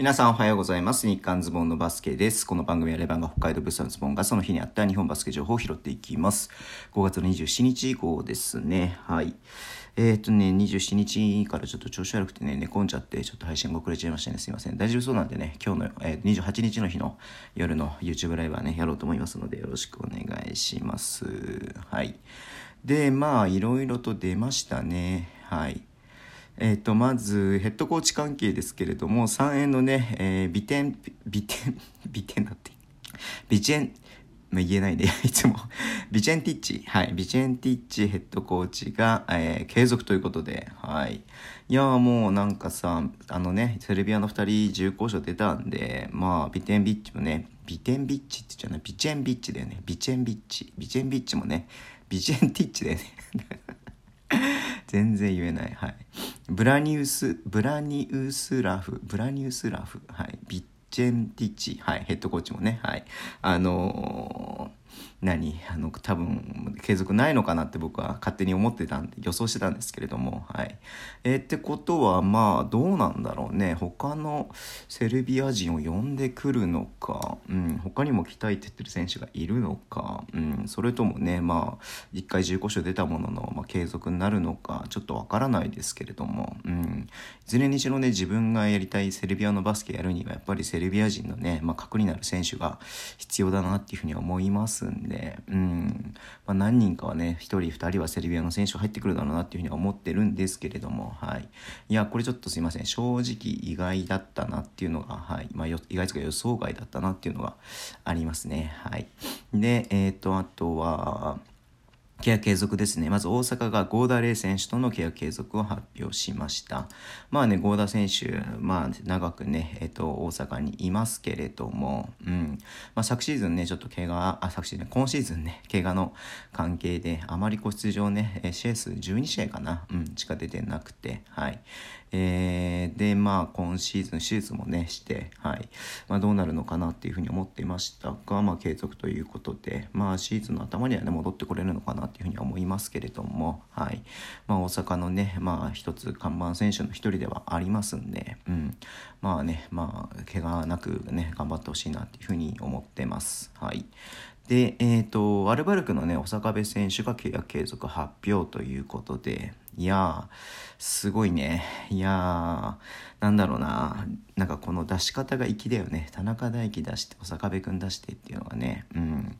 皆さんおはようございます。日刊ズボンのバスケです。この番組はレバンが北海道物産ズボンがその日にあった日本バスケ情報を拾っていきます。5月の27日以降ですね。はい。えー、っとね、27日からちょっと調子悪くてね、寝込んじゃって、ちょっと配信が遅れちゃいましたね。すいません。大丈夫そうなんでね、今日の、えー、28日の日の夜の YouTube ライブはね、やろうと思いますので、よろしくお願いします。はい。で、まあ、いろいろと出ましたね。はい。えー、とまずヘッドコーチ関係ですけれども3円のね、えー、ビテンビテンビテンだって。ビチェンまあ、言えないね。いつも。ビチェンティッチ。はい。ビチェンティッチヘッドコーチが、えー、継続ということで。はい。いやもうなんかさあのねセルビアの2人重厚賞出たんでまあビテンビッチもねビテンビッチって言っちゃうな。いビチェンビッチだよね。ビチェンビッチ。ビチェンビッチもねビチェンティッチだよね。全然言えない。はい。ブラニウス、ブラニウスラフ、ブラニウスラフ、はい。ビッチェンティッチ、はい。ヘッドコーチもね、はい。あのー何あの多分継続ないのかなって僕は勝手に思ってたんで予想してたんですけれどもはい。えー、ってことはまあどうなんだろうね。他のセルビア人を呼んでくるのか、うん、他にも期待って言ってる選手がいるのか、うん、それともねまあ1回15勝出たものの、まあ、継続になるのかちょっとわからないですけれども、うん、いずれにしろね自分がやりたいセルビアのバスケやるにはやっぱりセルビア人のね、まあ、核になる選手が必要だなっていうふうには思いますすんで、うん。まあ、何人かはね1人2人はセルビアの選手入ってくるだろうなっていうふうには思ってるんですけれども、はい、いやこれちょっとすいません。正直意外だったなっていうのが、はい。まあ、意外とか予想外だったなっていうのがありますね。はい、で、えっ、ー、とあとは契約継続ですね。まず大阪が合田玲選手との契約継続を発表しました。まあね、合田選手、まあ長くね、えっ、と、大阪にいますけれども、うん。まあ昨シーズンね、ちょっと怪我、あ、昨シーズン、今シーズンね、怪我の関係で、あまりこう出場ね、試合数12試合かな、うん、しか出てなくて、はい。えー、で、まあ今シーズン手術もね、して、はい。まあどうなるのかなっていうふうに思っていましたが、まあ継続ということで、まあシーズンの頭にはね、戻ってこれるのかなっていうふうには思いますけれども、はい。まあ、大阪のね、まあ、一つ看板選手の一人ではありますんで、うん、まあね、まあ、怪我なくね、頑張ってほしいなっていうふうに思ってます。はい。で、えっ、ー、と、アルバルクのね、小坂部選手が契約継続発表ということで、いや、すごいね。いやー、なんだろうな。なんかこの出し方が粋だよね。田中大輝出して、小坂部君出してっていうのがね、うん。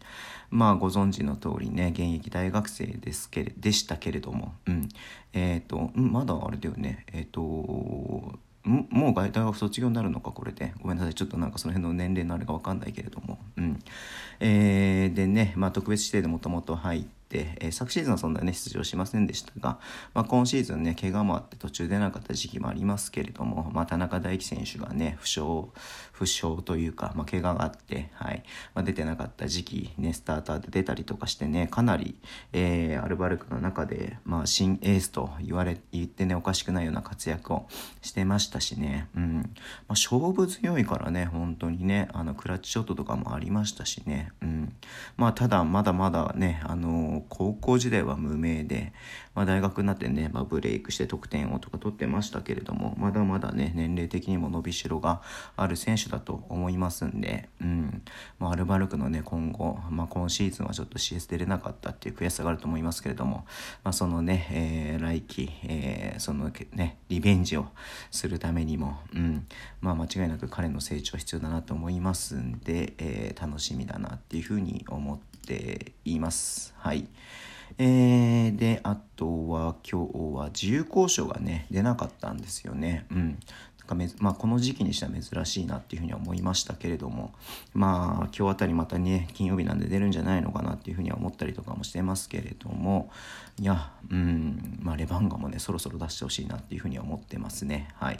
まあ、ご存知の通りね、現役大学生ですけれ、でしたけれども、うん。えっ、ー、と、まだあれだよね。えっ、ー、と、もう大学卒業になるのかこれでごめんなさいちょっとなんかその辺の年齢のあれが分かんないけれどもうんえー、でねまあ特別指定でもともと入って、えー、昨シーズンはそんなね、出場しませんでしたが、まあ、今シーズンね、怪我もあって途中出なかった時期もありますけれども、まあ、田中大輝選手がね、負傷、負傷というか、まあ、怪我があって、はい、まあ、出てなかった時期、ね、スターターで出たりとかしてね、かなり、えー、アルバルクの中で、まあ、新エースと言われ、言ってね、おかしくないような活躍をしてましたしね、うん、まあ、勝負強いからね、本当にね、あの、クラッチショットとかもありましたしね、うん、まあ、ただ、まだまだね、あの高校時代は無名で、まあ、大学になってね、まあ、ブレイクして得点王とか取ってましたけれどもまだまだね年齢的にも伸びしろがある選手だと思いますんで、うん。まあ、アルバルクのね今後、まあ、今シーズンはちょっと CS 出れなかったっていう悔しさがあると思いますけれども、まあ、そのね、えー、来季、えー、そのねリベンジをするためにも、うんまあ、間違いなく彼の成長は必要だなと思いますんで、えー、楽しみだなっていうふうに思っています。はい。えー、で、あとは今日は自由交渉がね、出なかったんですよね。うん。まあ、この時期にしては珍しいなっていうふうに思いましたけれどもまあ今日あたりまたね金曜日なんで出るんじゃないのかなっていうふうには思ったりとかもしてますけれどもいやうんまあレバンガもねそろそろ出してほしいなっていうふうには思ってますね。はい。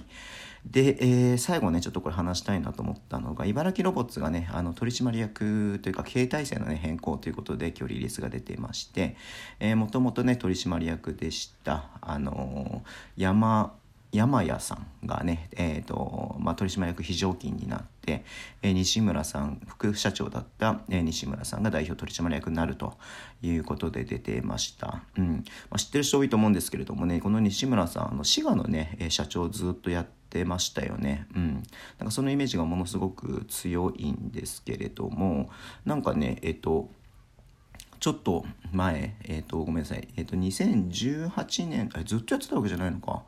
で、えー、最後ねちょっとこれ話したいなと思ったのが茨城ロボッツがねあの取締役というか経営体制の、ね、変更ということで今日リリースが出てましてもともとね取締役でした。あのー、山山谷さんがね、えーとまあ、取締役非常勤になって、えー、西村さん副社長だった、えー、西村さんが代表取締役になるということで出てました、うんまあ、知ってる人多いと思うんですけれどもねこの西村さんあの滋賀のね社長をずっとやってましたよね。うん。なんかそのイメージがものすごく強いんですけれども、なんかね、えっと、ちょっと前、えっ、と、ごめんなさい、えっ、と、2018年、ずっとやってたわけじゃないのか。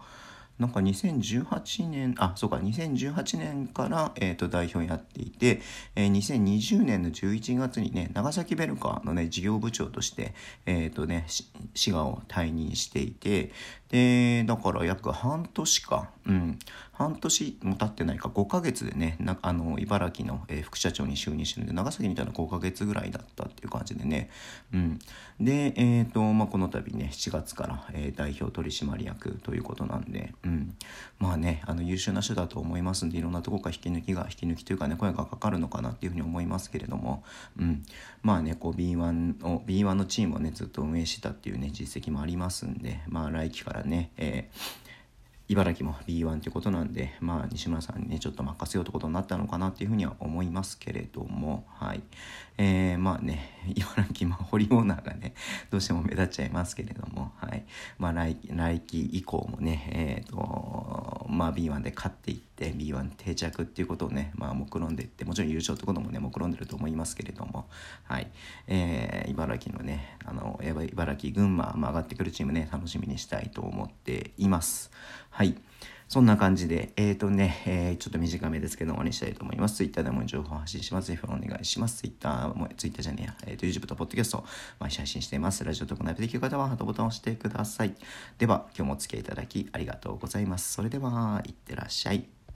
なんか2018年、あ、そうか、2018年から、えー、と代表やっていて、えー、2020年の11月にね、長崎ベルカのね、事業部長として、えっ、ー、とね、滋賀を退任していて、で、だから約半年か、うん、半年も経ってないか、5ヶ月でね、なあの、茨城の、えー、副社長に就任してるんで、長崎みたいな5ヶ月ぐらいだったっていう感じでね、うん。で、えっ、と、まあ、この度ね、7月から、え代表取締役ということなんで、うん、まあねあの優秀な人だと思いますんでいろんなとこから引き抜きが引き抜きというかね声がかかるのかなっていうふうに思いますけれども、うん、まあねこう B1 を B1 のチームをねずっと運営してたっていうね実績もありますんでまあ来期からね、えー茨城も B1 ということなんで、まあ、西村さんにね、ちょっと任せようということになったのかなっていうふうには思いますけれども、はい。えー、まあね、茨城、まあ、堀オーナーがね、しても目立っちゃいますけれども、はい。まあ、来来期以降もね、えっ、ー、と、まあ、B1 で勝っていって、B1 定着っていうことをね、まあ、目論んでいって、もちろん優勝ってこともね、目論んでると思いますけれども、はい。えー、茨城のね、あの、茨城、群馬、まあ、上がってくるチームね、楽しみにしたいと思っています。はい。そんな感じで、えっ、ー、とね、えー、ちょっと短めですけど終わりにしたいと思います。Twitter でも情報発信します。ぜひお願いします。Twitter も、Twitter じゃねえや、えっ、ー、と、YouTube と Podcast 毎週配信しています。ラジオとかナイブできる方はハートボタンを押してください。では、今日もお付き合いいただきありがとうございます。それでは、いってらっしゃい。